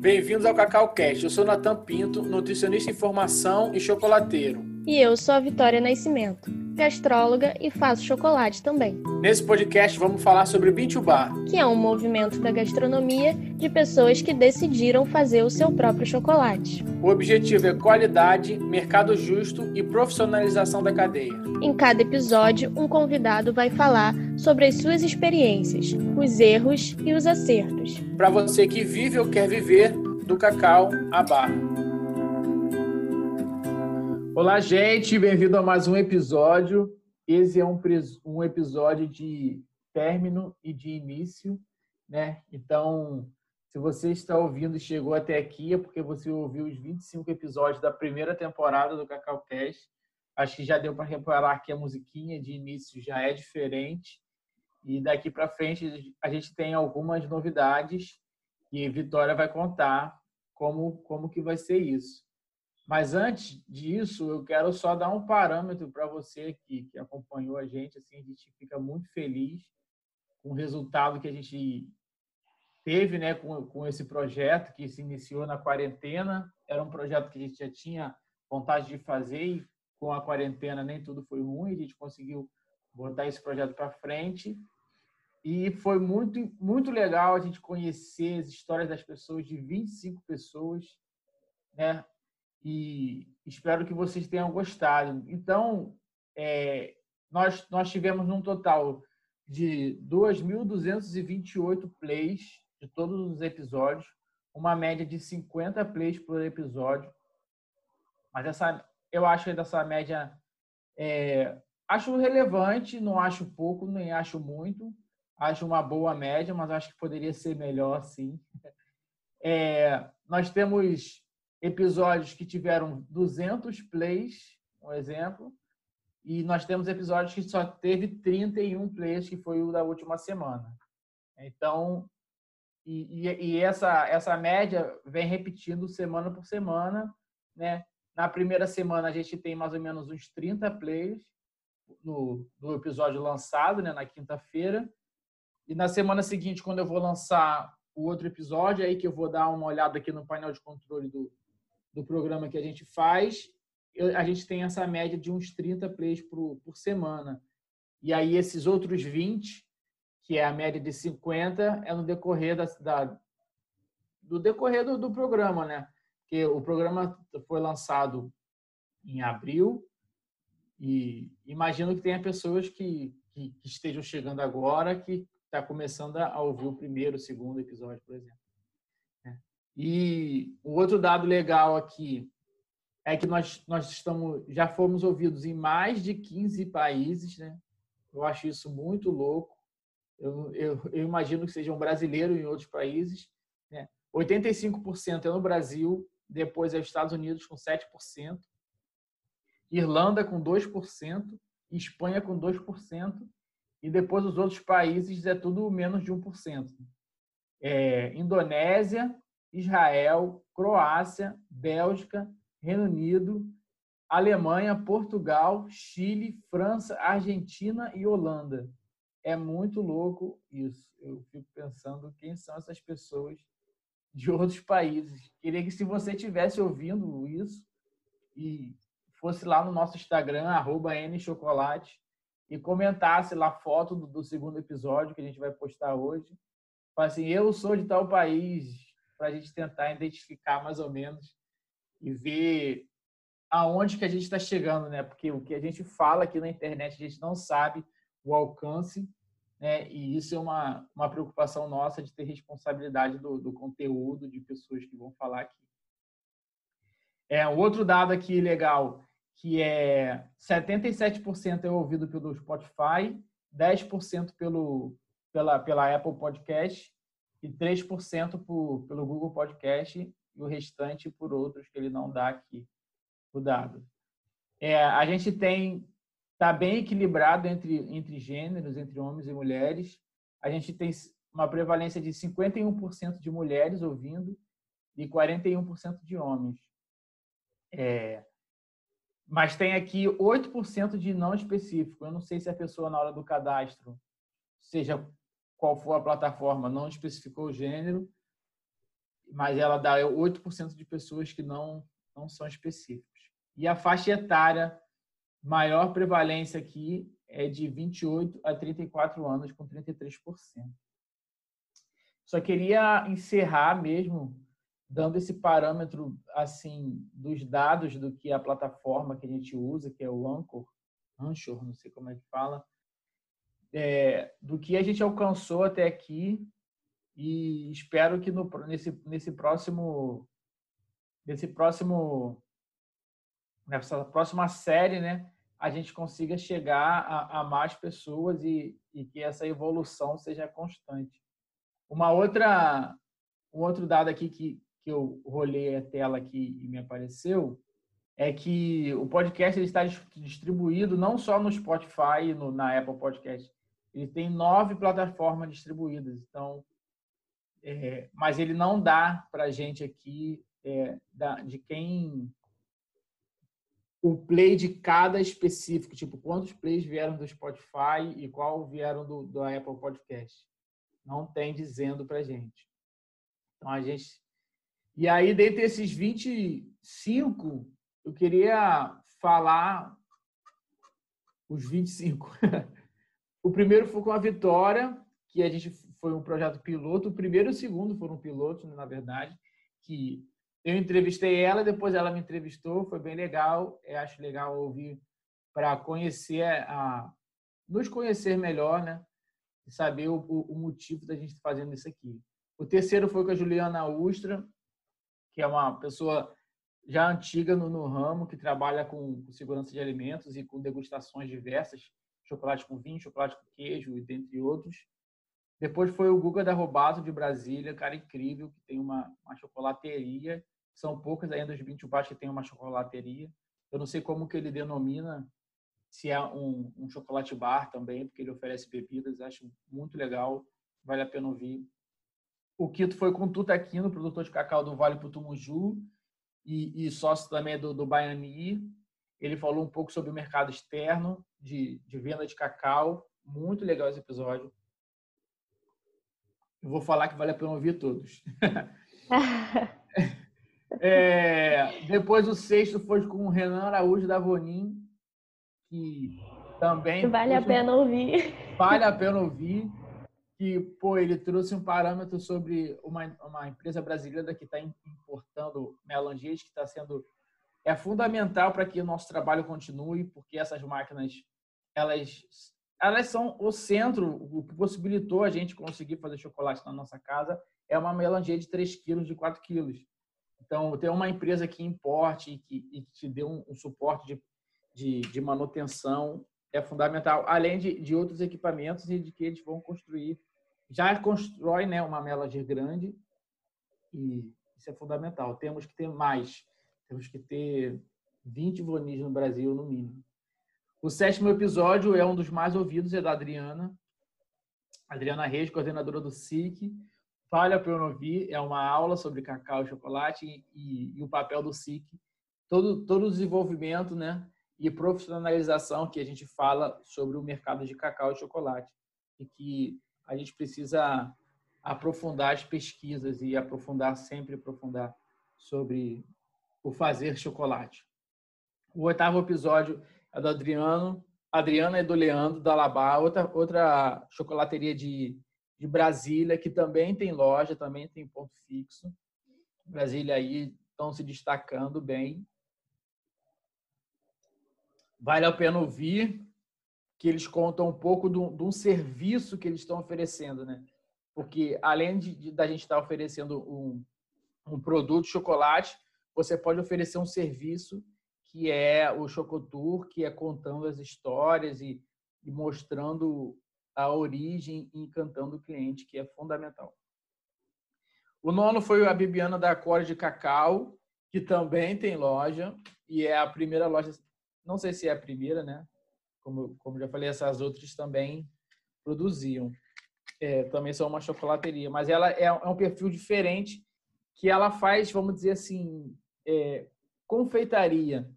Bem-vindos ao Cacau Cast. Eu sou Natan Pinto, nutricionista em formação e chocolateiro. E eu sou a Vitória Nascimento, gastróloga e faço chocolate também. Nesse podcast vamos falar sobre Bar, que é um movimento da gastronomia de pessoas que decidiram fazer o seu próprio chocolate. O objetivo é qualidade, mercado justo e profissionalização da cadeia. Em cada episódio, um convidado vai falar sobre as suas experiências, os erros e os acertos. Para você que vive ou quer viver do cacau à barra. Olá, gente, bem-vindo a mais um episódio. Esse é um, um episódio de término e de início, né? Então, se você está ouvindo e chegou até aqui, é porque você ouviu os 25 episódios da primeira temporada do Cacau Cast. Acho que já deu para reparar que a musiquinha de início já é diferente. E daqui para frente a gente tem algumas novidades e Vitória vai contar como, como que vai ser isso. Mas antes disso, eu quero só dar um parâmetro para você que, que acompanhou a gente. Assim, a gente fica muito feliz com o resultado que a gente teve né, com, com esse projeto que se iniciou na quarentena. Era um projeto que a gente já tinha vontade de fazer e com a quarentena nem tudo foi ruim. A gente conseguiu botar esse projeto para frente. E foi muito, muito legal a gente conhecer as histórias das pessoas, de 25 pessoas, né? E espero que vocês tenham gostado. Então, é, nós, nós tivemos um total de 2.228 plays de todos os episódios, uma média de 50 plays por episódio. Mas essa, eu acho que essa média é, acho relevante, não acho pouco, nem acho muito. Acho uma boa média, mas acho que poderia ser melhor, sim. É, nós temos episódios que tiveram 200 plays, um exemplo, e nós temos episódios que só teve 31 plays, que foi o da última semana. Então, e, e, e, essa, essa média vem repetindo semana por semana, né? Na primeira semana a gente tem mais ou menos uns 30 plays no, no episódio lançado, né? Na quinta-feira. E na semana seguinte, quando eu vou lançar o outro episódio, é aí que eu vou dar uma olhada aqui no painel de controle do, do programa que a gente faz, a gente tem essa média de uns 30 plays por, por semana. E aí esses outros 20, que é a média de 50, é no decorrer da, da do decorrer do, do, programa, né? Porque o programa foi lançado em abril e imagino que tenha pessoas que, que, que estejam chegando agora que está começando a ouvir o primeiro, segundo episódio, por exemplo. E o outro dado legal aqui é que nós, nós estamos, já fomos ouvidos em mais de 15 países, né? Eu acho isso muito louco. Eu, eu, eu imagino que sejam brasileiros em outros países. Né? 85% é no Brasil, depois é os Estados Unidos com 7%, Irlanda com 2%, Espanha com 2%, e depois os outros países é tudo menos de 1%. É, Indonésia, Israel, Croácia, Bélgica, Reino Unido, Alemanha, Portugal, Chile, França, Argentina e Holanda. É muito louco isso. Eu fico pensando quem são essas pessoas de outros países. Queria que se você estivesse ouvindo isso e fosse lá no nosso Instagram, nchocolate, e comentasse lá a foto do, do, segundo episódio que a gente vai postar hoje. Fala assim, eu sou de tal país, para a gente tentar identificar mais ou menos e ver aonde que a gente está chegando, né? Porque o que a gente fala aqui na internet, a gente não sabe o alcance, né? E isso é uma, uma preocupação nossa de ter responsabilidade do, do conteúdo de pessoas que vão falar aqui. É, outro dado aqui legal, que é 77% é ouvido pelo Spotify, 10% pelo, pela, pela Apple Podcast e 3% por, pelo Google Podcast e o restante por outros que ele não dá aqui o dado. É, a gente tem está bem equilibrado entre entre gêneros, entre homens e mulheres. A gente tem uma prevalência de 51% de mulheres ouvindo e 41% de homens. É, Mas tem aqui 8% de não específico. Eu não sei se a pessoa, na hora do cadastro, seja qual for a plataforma, não especificou o gênero, mas ela dá 8% de pessoas que não, não são específicos. E a faixa etária, maior prevalência aqui é de 28 a 34 anos, com 33%. Só queria encerrar mesmo dando esse parâmetro assim dos dados do que a plataforma que a gente usa, que é o Anchor, Anchor, não sei como é que fala, é, do que a gente alcançou até aqui e espero que no, nesse, nesse próximo nesse próximo nessa próxima série, né, a gente consiga chegar a, a mais pessoas e, e que essa evolução seja constante. Uma outra um outro dado aqui que, que eu rolei a tela aqui e me apareceu é que o podcast ele está distribuído não só no Spotify no, na Apple Podcast. Ele tem nove plataformas distribuídas. Então, é, mas ele não dá para a gente aqui é, de quem o play de cada específico, tipo quantos plays vieram do Spotify e qual vieram do, do Apple Podcast. Não tem dizendo para gente. Então a gente e aí, dentre esses 25, eu queria falar os 25. o primeiro foi com a Vitória, que a gente foi um projeto piloto. O primeiro e o segundo foram pilotos, na verdade, que eu entrevistei ela, depois ela me entrevistou, foi bem legal. Eu acho legal ouvir para conhecer a nos conhecer melhor, né? E saber o, o, motivo da gente estar fazendo isso aqui. O terceiro foi com a Juliana Ustra, que é uma pessoa já antiga no, no ramo, que trabalha com, com, segurança de alimentos e com degustações diversas, chocolate com vinho, chocolate com queijo e dentre outros. Depois foi o Guga da Robato de Brasília, cara incrível, que tem uma, uma chocolateria. São poucas ainda os 20 baixos que tem uma chocolateria. Eu não sei como que ele denomina, se é um, um chocolate bar também, porque ele oferece bebidas, acho muito legal, vale a pena ouvir. O Quito foi com o Tuta Aquino, produtor de cacau do Vale Putumuju e, e sócio também do, do Baiani. Ele falou um pouco sobre o mercado externo de, de venda de cacau. Muito legal esse episódio. Eu vou falar que vale a pena ouvir todos. é, depois o sexto foi com o Renan Araújo da Vonim, que também. Vale a pena ouvir. Vale a pena ouvir que pô, ele trouxe um parâmetro sobre uma, uma empresa brasileira que está importando melangias, que está sendo é fundamental para que o nosso trabalho continue, porque essas máquinas elas elas são o centro, o que possibilitou a gente conseguir fazer chocolate na nossa casa é uma melangia de 3 quilos, de 4 quilos. Então, ter uma empresa que importe e que, e que te dê um, um suporte de, de, de, manutenção é fundamental, além de, de outros equipamentos e de que eles vão construir já constrói né, uma melange grande e isso é fundamental. Temos que ter mais, temos que ter 20 vonis no Brasil, no mínimo. O sétimo episódio é um dos mais ouvidos, é da Adriana. Adriana Reis, coordenadora do SIC. Vale a pena ouvir, é uma aula sobre cacau e chocolate e, e, e o papel do SIC. Todo, todo o desenvolvimento né, e profissionalização que a gente fala sobre o mercado de cacau e chocolate. E que a gente precisa aprofundar as pesquisas e aprofundar, sempre aprofundar sobre o fazer chocolate. O oitavo episódio é do Adriano, Adriana e do Leandro, da Alabá, outra, outra chocolateria de, de Brasília, que também tem loja, também tem ponto fixo. Brasília aí estão se destacando bem. Vale a pena ouvir que eles contam um pouco de um, serviço que eles estão oferecendo, né? Porque além de, da gente estar oferecendo um, um produto chocolate, você pode oferecer um serviço que é o Chocotour, que é contando as histórias e, e mostrando a origem e encantando o cliente, que é fundamental. O nono foi a Bibiana da Core de Cacau, que também tem loja e é a primeira loja, não sei se é a primeira, né? como, como já falei, essas outras também produziam. É, também são uma chocolateria, mas ela é, é, um perfil diferente que ela faz, vamos dizer assim, é, confeitaria.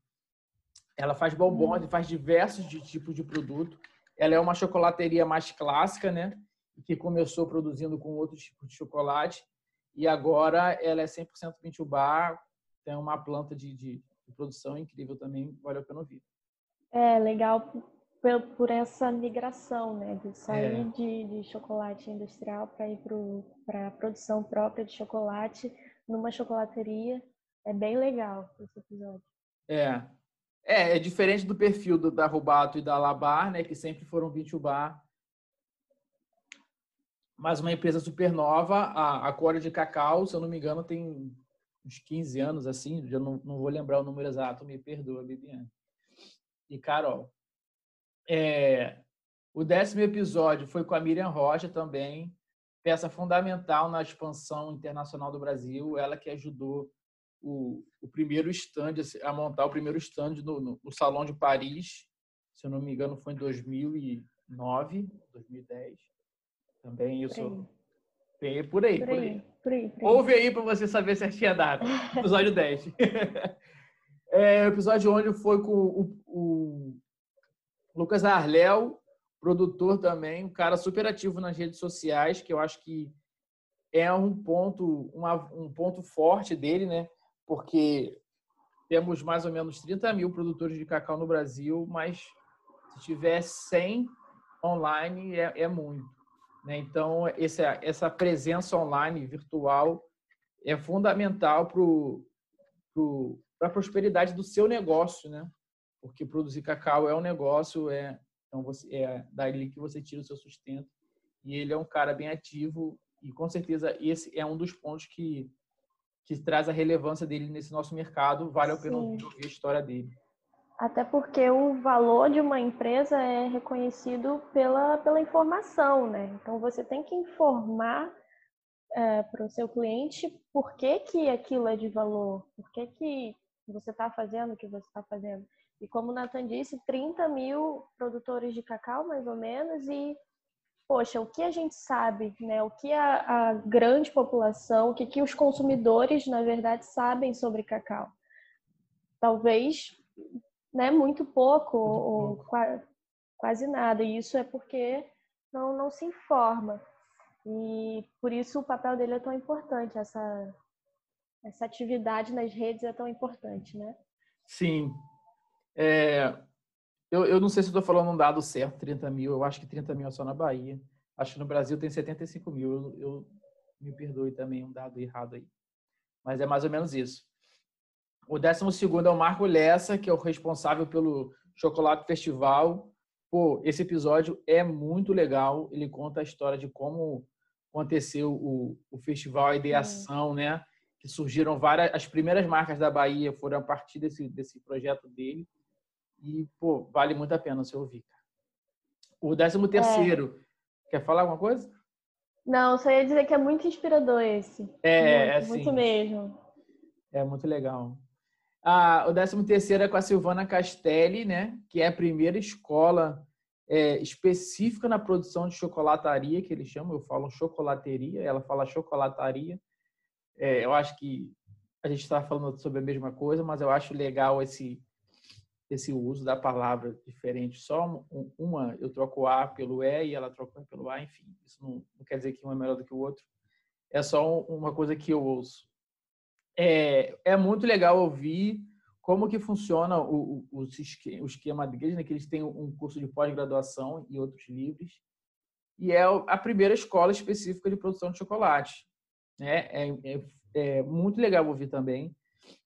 Ela faz bombons e faz diversos de tipos de produto. Ela é uma chocolateria mais clássica, né? Que começou produzindo com outros tipos de chocolate e agora ela é 100% Pintubá, tem uma planta de, de, de, produção incrível também, vale a pena ouvir. É, legal por, por essa migração, né? De sair é. de, de chocolate industrial para ir para a produção própria de chocolate numa chocolateria. É bem legal esse episódio. É, é, é diferente do perfil do, da Rubato e da Labar, né, que sempre foram Bar. Mas uma empresa super nova, a, a Core de Cacau, se eu não me engano, tem uns 15 anos, assim, já não, não vou lembrar o número exato, me perdoa, Bibiane. E Carol. É, o décimo episódio foi com a Miriam Rocha também, peça fundamental na expansão internacional do Brasil, ela que ajudou o, o primeiro stand, assim, a montar o primeiro stand no, no, no, Salão de Paris, se eu não me engano foi em 2009, 2010. Também isso. Aí, por aí. Por aí, por aí, por aí. Ouve aí para você saber certinha a data. Episódio 10. é, o episódio onde foi com o, o Lucas Arléu, produtor também, um cara super ativo nas redes sociais, que eu acho que é um ponto, uma, um ponto forte dele, né? Porque temos mais ou menos 30 mil produtores de cacau no Brasil, mas se tiver 100 online é, é muito. Né? Então, essa, essa presença online, virtual, é fundamental para a prosperidade do seu negócio, né? porque produzir cacau é um negócio, é, então você, é dali que você tira o seu sustento. E ele é um cara bem ativo e com certeza esse é um dos pontos que que traz a relevância dele nesse nosso mercado, vale a pena ouvir a história dele. Até porque o valor de uma empresa é reconhecido pela, pela informação, né? Então você tem que informar é, para o seu cliente por que, que aquilo é de valor, por que, que você está fazendo o que você está fazendo. E como o Nathan disse, 30 mil produtores de cacau, mais ou menos, e poxa, o que a gente sabe, né? O que a, a grande população, o que, que os consumidores, na verdade, sabem sobre cacau? Talvez, né? Muito pouco muito ou pouco. quase nada. E isso é porque não, não se informa. E por isso o papel dele é tão importante, essa, essa atividade nas redes é tão importante, né? Sim. É, eu, eu não sei se estou falando um dado certo, 30 mil. Eu acho que 30 mil é só na Bahia. Acho que no Brasil tem 75 mil. Eu, eu me perdoe também um dado errado aí. Mas é mais ou menos isso. O 12 é o Marco Lessa, que é o responsável pelo Chocolate Festival. Pô, esse episódio é muito legal. Ele conta a história de como aconteceu o, o festival, a ideação, né? Que surgiram várias. As primeiras marcas da Bahia foram a partir desse, desse projeto dele. E, pô, vale muito a pena você ouvir. O décimo terceiro, é. quer falar alguma coisa? Não, só ia dizer que é muito inspirador esse. É, muito, é assim, muito mesmo. É muito legal. Ah, o décimo terceiro é com a Silvana Castelli, né? Que é a primeira escola é, específica na produção de chocolataria, que eles chamam, eu falo chocolateria, ela fala chocolataria. É, eu acho que a gente está falando sobre a mesma coisa, mas eu acho legal esse esse uso da palavra diferente. Só uma eu troco o A pelo E e ela troca o E pelo A, enfim. Isso não, não, quer dizer que um é melhor do que o outro. É só uma coisa que eu ouço. É, é muito legal ouvir como que funciona o, o, o esquema deles, né? que eles têm um curso de pós-graduação e outros livres. E é a primeira escola específica de produção de chocolate. Né? É, é, é muito legal ouvir também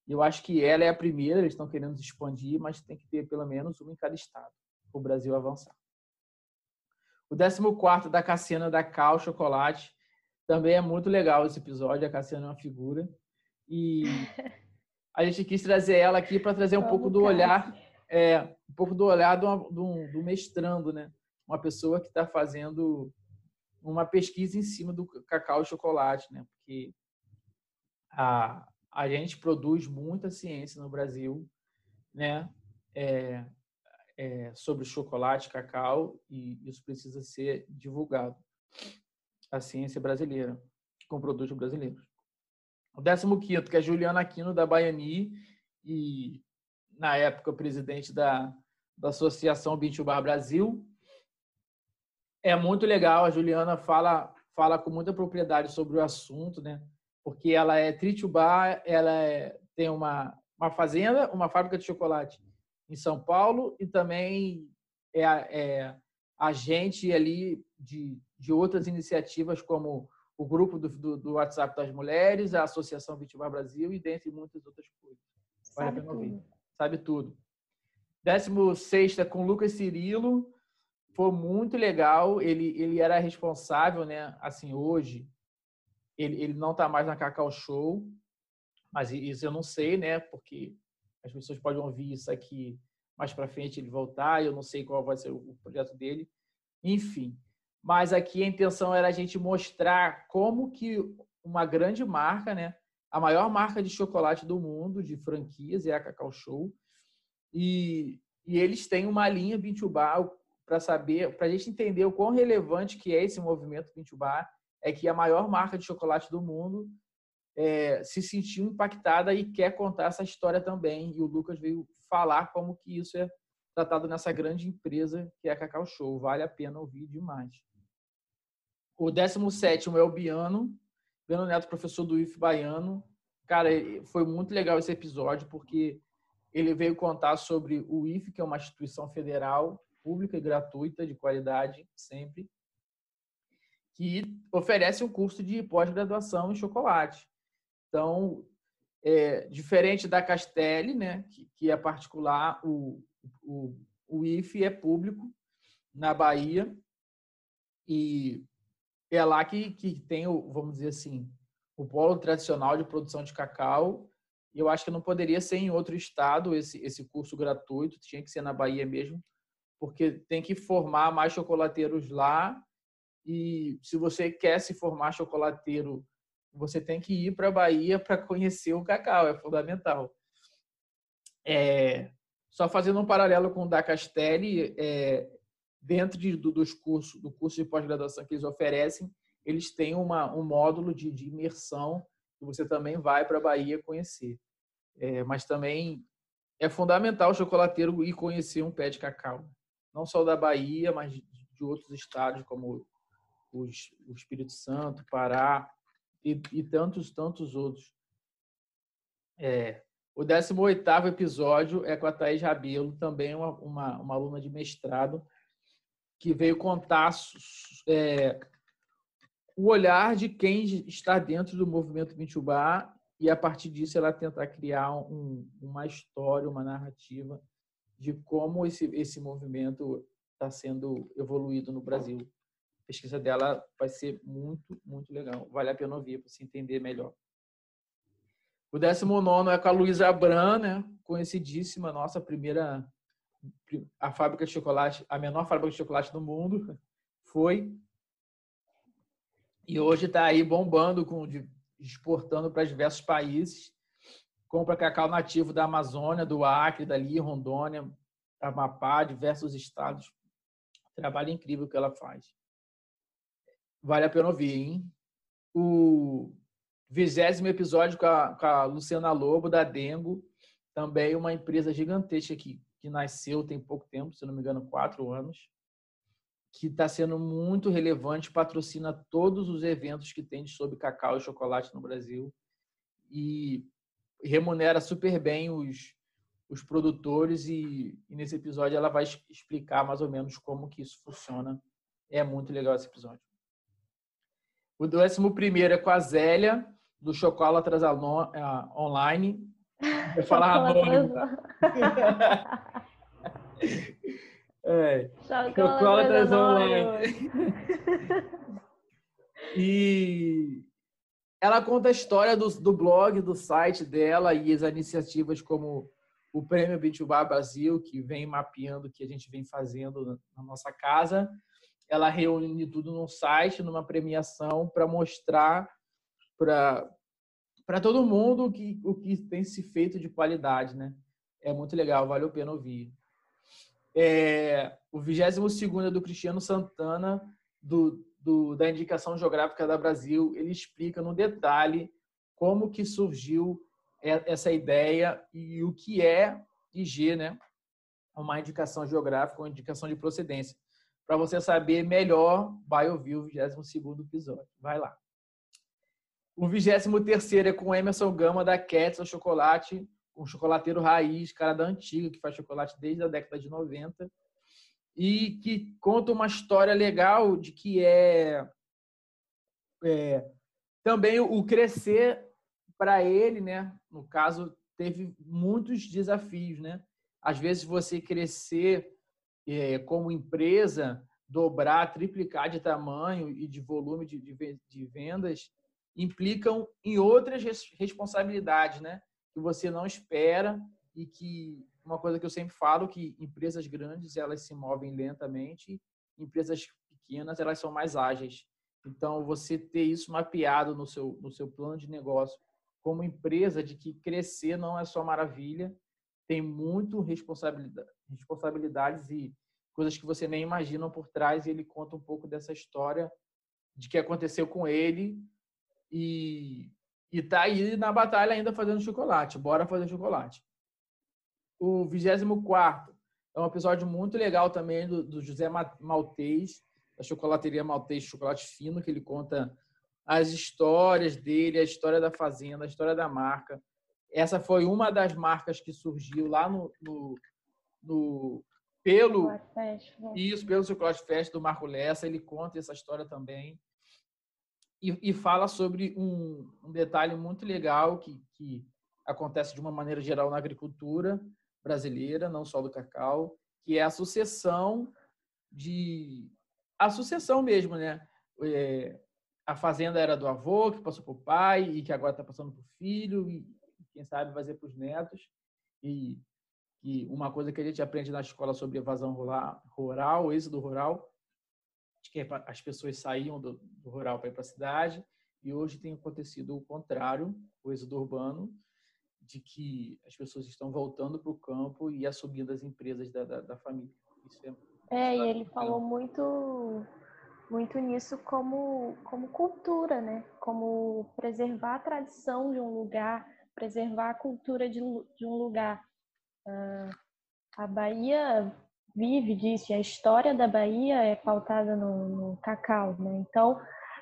eu acho que ela é a primeira, eles estão querendo se expandir, mas tem que ter pelo menos uma em cada estado, para o Brasil avançar. O 14 da Cassiana da Cal Chocolate. Também é muito legal esse episódio, a Cassiana é uma figura. E a gente quis trazer ela aqui para trazer um pouco do olhar, é, um pouco do olhar do, do, do mestrando, né? Uma pessoa que está fazendo uma pesquisa em cima do cacau e chocolate, né? Porque a, a gente produz muita ciência no Brasil, né? É, é, sobre chocolate, cacau, e isso precisa ser divulgado. A ciência brasileira, com produtos brasileiros. O 15 que é Juliana Aquino, da Baiani, e na época, presidente da, da Associação Bintubar Brasil. É muito legal, a Juliana fala, fala com muita propriedade sobre o assunto, né? Porque ela é Tritubá, ela é, tem uma, uma fazenda, uma fábrica de chocolate em São Paulo e também é, é agente ali de, de outras iniciativas como o grupo do, do, do, WhatsApp das mulheres, a Associação Vitibar Brasil e dentre muitas outras coisas. Sabe tudo. Sabe tudo. 16 é com Lucas Cirilo, foi muito legal. Ele, ele era responsável, né? Assim, hoje, ele, ele não está mais na Cacau Show, mas isso eu não sei, né? Porque as pessoas podem ouvir isso aqui mais para frente, ele voltar, eu não sei qual vai ser o projeto dele. Enfim, mas aqui a intenção era a gente mostrar como que uma grande marca, né? A maior marca de chocolate do mundo, de franquias, é a Cacau Show. E, e eles têm uma linha Bintubá para saber, para a gente entender o quão relevante que é esse movimento Bintubá, é que a maior marca de chocolate do mundo é, se sentiu impactada e quer contar essa história também. E o Lucas veio falar como que isso é tratado nessa grande empresa que é a Cacau Show. Vale a pena ouvir demais. O 17 é o Biano, Biano Neto, professor do IF Baiano. Cara, foi muito legal esse episódio, porque ele veio contar sobre o IF, que é uma instituição federal, pública e gratuita, de qualidade, sempre, que oferece um curso de pós-graduação em chocolate. Então, é, diferente da Castelli, né, que, que é particular, o, o, o IF é público na Bahia e é lá que, que tem, o, vamos dizer assim, o polo tradicional de produção de cacau. Eu acho que não poderia ser em outro estado esse, esse curso gratuito, tinha que ser na Bahia mesmo, porque tem que formar mais chocolateiros lá. E se você quer se formar chocolateiro, você tem que ir para a Bahia para conhecer o cacau, é fundamental. É, só fazendo um paralelo com o da Castelli, é, dentro de, do, dos cursos, do curso de pós-graduação que eles oferecem, eles têm uma, um módulo de, de imersão que você também vai para a Bahia conhecer. É, mas também é fundamental o chocolateiro ir conhecer um pé de cacau. Não só da Bahia, mas de, de outros estados, como os, o Espírito Santo, Pará e, e tantos, tantos outros. É, o 18 episódio é com a Thaís Rabelo, também uma, uma, uma aluna de mestrado, que veio contar é, o olhar de quem está dentro do movimento Mitubá e a partir disso ela tentar criar um, uma história, uma narrativa de como esse, esse movimento está sendo evoluído no Brasil. Pesquisa dela vai ser muito, muito legal. Vale a pena ouvir para se entender melhor. O 19 é com a Luísa Abran, né? conhecidíssima, nossa primeira a fábrica de chocolate, a menor fábrica de chocolate do mundo, foi. E hoje está aí bombando, com, exportando para diversos países. Compra cacau nativo da Amazônia, do Acre, dali, Rondônia, Amapá, diversos estados. Trabalho incrível que ela faz. Vale a pena ouvir, hein? O vigésimo episódio com a, com a Luciana Lobo, da Dengo, também uma empresa gigantesca aqui que nasceu tem pouco tempo, se não me engano, quatro anos, que está sendo muito relevante, patrocina todos os eventos que tem sobre cacau e chocolate no Brasil e remunera super bem os, os produtores e, e nesse episódio ela vai explicar mais ou menos como que isso funciona. É muito legal esse episódio. O décimo primeiro é com a Zélia, do Chocolatras Online, Vou falar anônimo. é. Chocolatras online. e ela conta a história do, do blog, do site dela e as iniciativas como o Prêmio Bitubá Brasil, que vem mapeando o que a gente vem fazendo na nossa casa. Ela reúne tudo num site, numa premiação, para mostrar para todo mundo o que, o que tem se feito de qualidade, né? É muito legal, vale a pena ouvir. É, o 22 é do Cristiano Santana, do, do, da Indicação Geográfica da Brasil, ele explica no detalhe como que surgiu essa ideia e o que é IG, né? Uma indicação geográfica, uma indicação de procedência. Para você saber melhor, vai ouvir o 22 episódio. Vai lá. O 23 é com Emerson Gama, da Ketzel Chocolate, um chocolateiro raiz, cara da antiga, que faz chocolate desde a década de 90. E que conta uma história legal de que é, é também o crescer para ele, né? No caso, teve muitos desafios, né? Às vezes você crescer é, como empresa, dobrar, triplicar de tamanho e de volume de, de, de vendas, implicam em outras responsabilidades, né? Que você não espera e que uma coisa que eu sempre falo que empresas grandes elas se movem lentamente, empresas pequenas elas são mais ágeis. Então você ter isso mapeado no seu no seu plano de negócio como empresa de que crescer não é só maravilha, tem muito responsabilidade, responsabilidades e coisas que você nem imagina por trás. E ele conta um pouco dessa história de que aconteceu com ele e e tá aí na batalha ainda fazendo chocolate. Bora fazer chocolate. O 24 é um episódio muito legal também do, do José Maltês, da chocolateria Maltês Chocolate Fino, que ele conta as histórias dele, a história da fazenda, a história da marca. Essa foi uma das marcas que surgiu lá no, no, no pelo isso pelo Chocolate Fest do Marco Lessa. Ele conta essa história também e, e fala sobre um, um, detalhe muito legal que, que acontece de uma maneira geral na agricultura brasileira, não só do cacau, que é a sucessão de a sucessão mesmo, né? É, a fazenda era do avô, que passou para o pai e que agora está passando para o filho e quem sabe vai ser para os netos. E, e uma coisa que a gente aprende na escola sobre evasão rural, êxodo rural, de que as pessoas saíam do, do rural para ir para a cidade e hoje tem acontecido o contrário, o êxodo urbano, de que as pessoas estão voltando para o campo e assumindo as empresas da, da, da família. Isso é, é e ele falou muito muito nisso como, como cultura, né? Como preservar a tradição de um lugar, preservar a cultura de, de um lugar. Uh, a Bahia vive disso, e a história da Bahia é pautada no, no cacau, né? Então,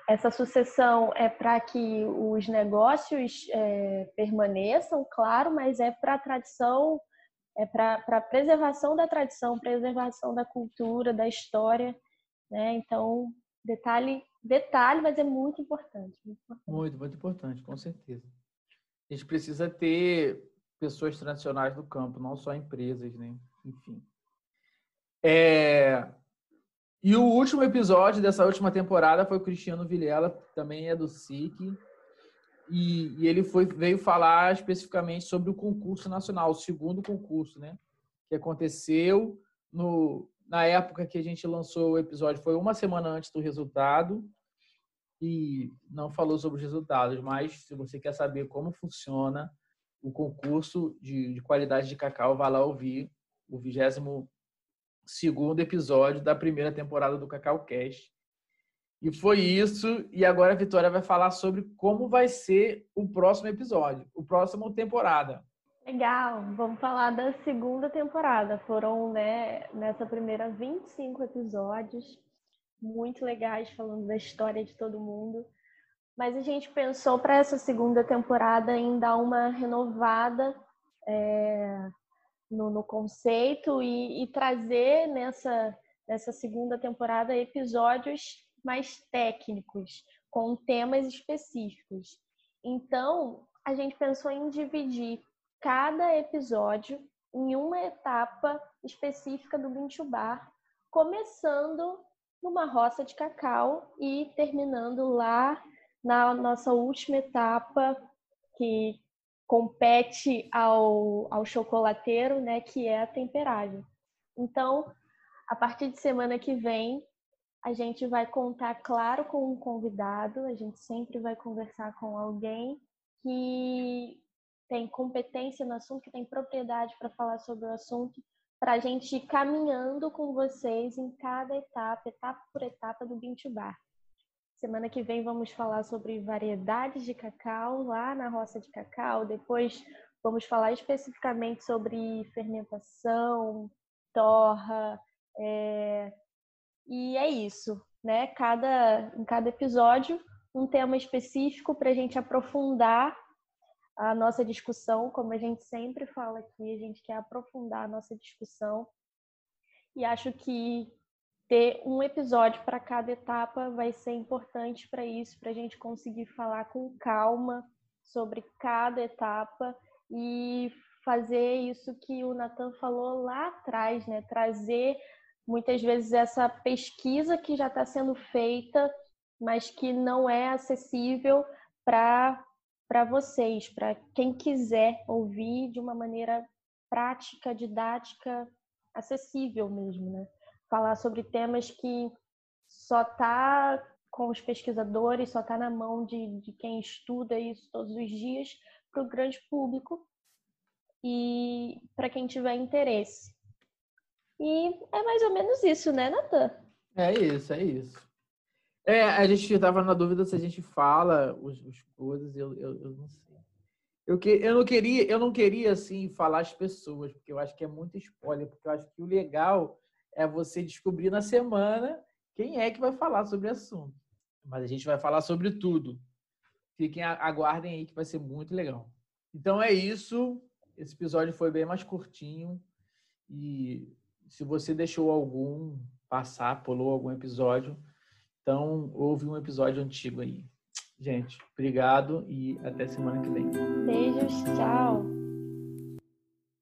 essa sucessão é para que os negócios é, permaneçam, claro, mas é para a tradição, é para a preservação da tradição, preservação da cultura, da história né? Então, detalhe, detalhe, mas é muito importante, muito importante. Muito, muito importante, com certeza. A gente precisa ter pessoas tradicionais no campo, não só empresas, né? Enfim. É... E o último episódio dessa última temporada foi o Cristiano Vilela, também é do SIC. E, e, ele foi, veio falar especificamente sobre o concurso nacional, o segundo concurso, né? Que aconteceu no, na época que a gente lançou o episódio, foi uma semana antes do resultado e não falou sobre os resultados, mas se você quer saber como funciona o concurso de, de qualidade de cacau, vá lá ouvir o 22 segundo episódio da primeira temporada do Cacau Cast. E foi isso. E agora a Vitória vai falar sobre como vai ser o próximo episódio, o próximo temporada. Legal, vamos falar da segunda temporada. Foram, né, nessa primeira 25 episódios, muito legais, falando da história de todo mundo. Mas a gente pensou para essa segunda temporada em dar uma renovada é, no, no, conceito e, e, trazer nessa, nessa segunda temporada episódios mais técnicos, com temas específicos. Então, a gente pensou em dividir cada episódio em uma etapa específica do Bintubar, começando numa roça de cacau e terminando lá na nossa última etapa que compete ao, ao chocolateiro, né, que é a temperagem. Então, a partir de semana que vem, a gente vai contar, claro, com um convidado, a gente sempre vai conversar com alguém que tem competência no assunto, que tem propriedade para falar sobre o assunto, para a gente ir caminhando com vocês em cada etapa, etapa por etapa do Bintubar. Semana que vem vamos falar sobre variedades de cacau lá na roça de cacau, depois Vamos falar especificamente sobre fermentação, torra, é... e é isso, né? Cada, em cada episódio, um tema específico para a gente aprofundar a nossa discussão, como a gente sempre fala aqui, a gente quer aprofundar a nossa discussão. E acho que ter um episódio para cada etapa vai ser importante para isso, para a gente conseguir falar com calma sobre cada etapa e fazer isso que o Nathan falou lá atrás, né? Trazer muitas vezes essa pesquisa que já está sendo feita, mas que não é acessível para para vocês, para quem quiser ouvir de uma maneira prática, didática, acessível mesmo, né? falar sobre temas que só está com os pesquisadores, só está na mão de, de quem estuda isso todos os dias para o grande público e para quem tiver interesse. E é mais ou menos isso, né, Natan? É isso, é isso. É, a gente estava na dúvida se a gente fala os, os coisas, eu, eu, eu não sei. Eu, que, eu não queria, eu não queria assim falar as pessoas, porque eu acho que é muito spoiler, porque eu acho que o legal é você descobrir na semana quem é que vai falar sobre o assunto. Mas a gente vai falar sobre tudo. Fiquem, aguardem aí que vai ser muito legal. Então é isso. Esse episódio foi bem mais curtinho. E se você deixou algum passar, pulou algum episódio, então houve um episódio antigo aí. Gente, obrigado e até semana que vem. Beijos, tchau.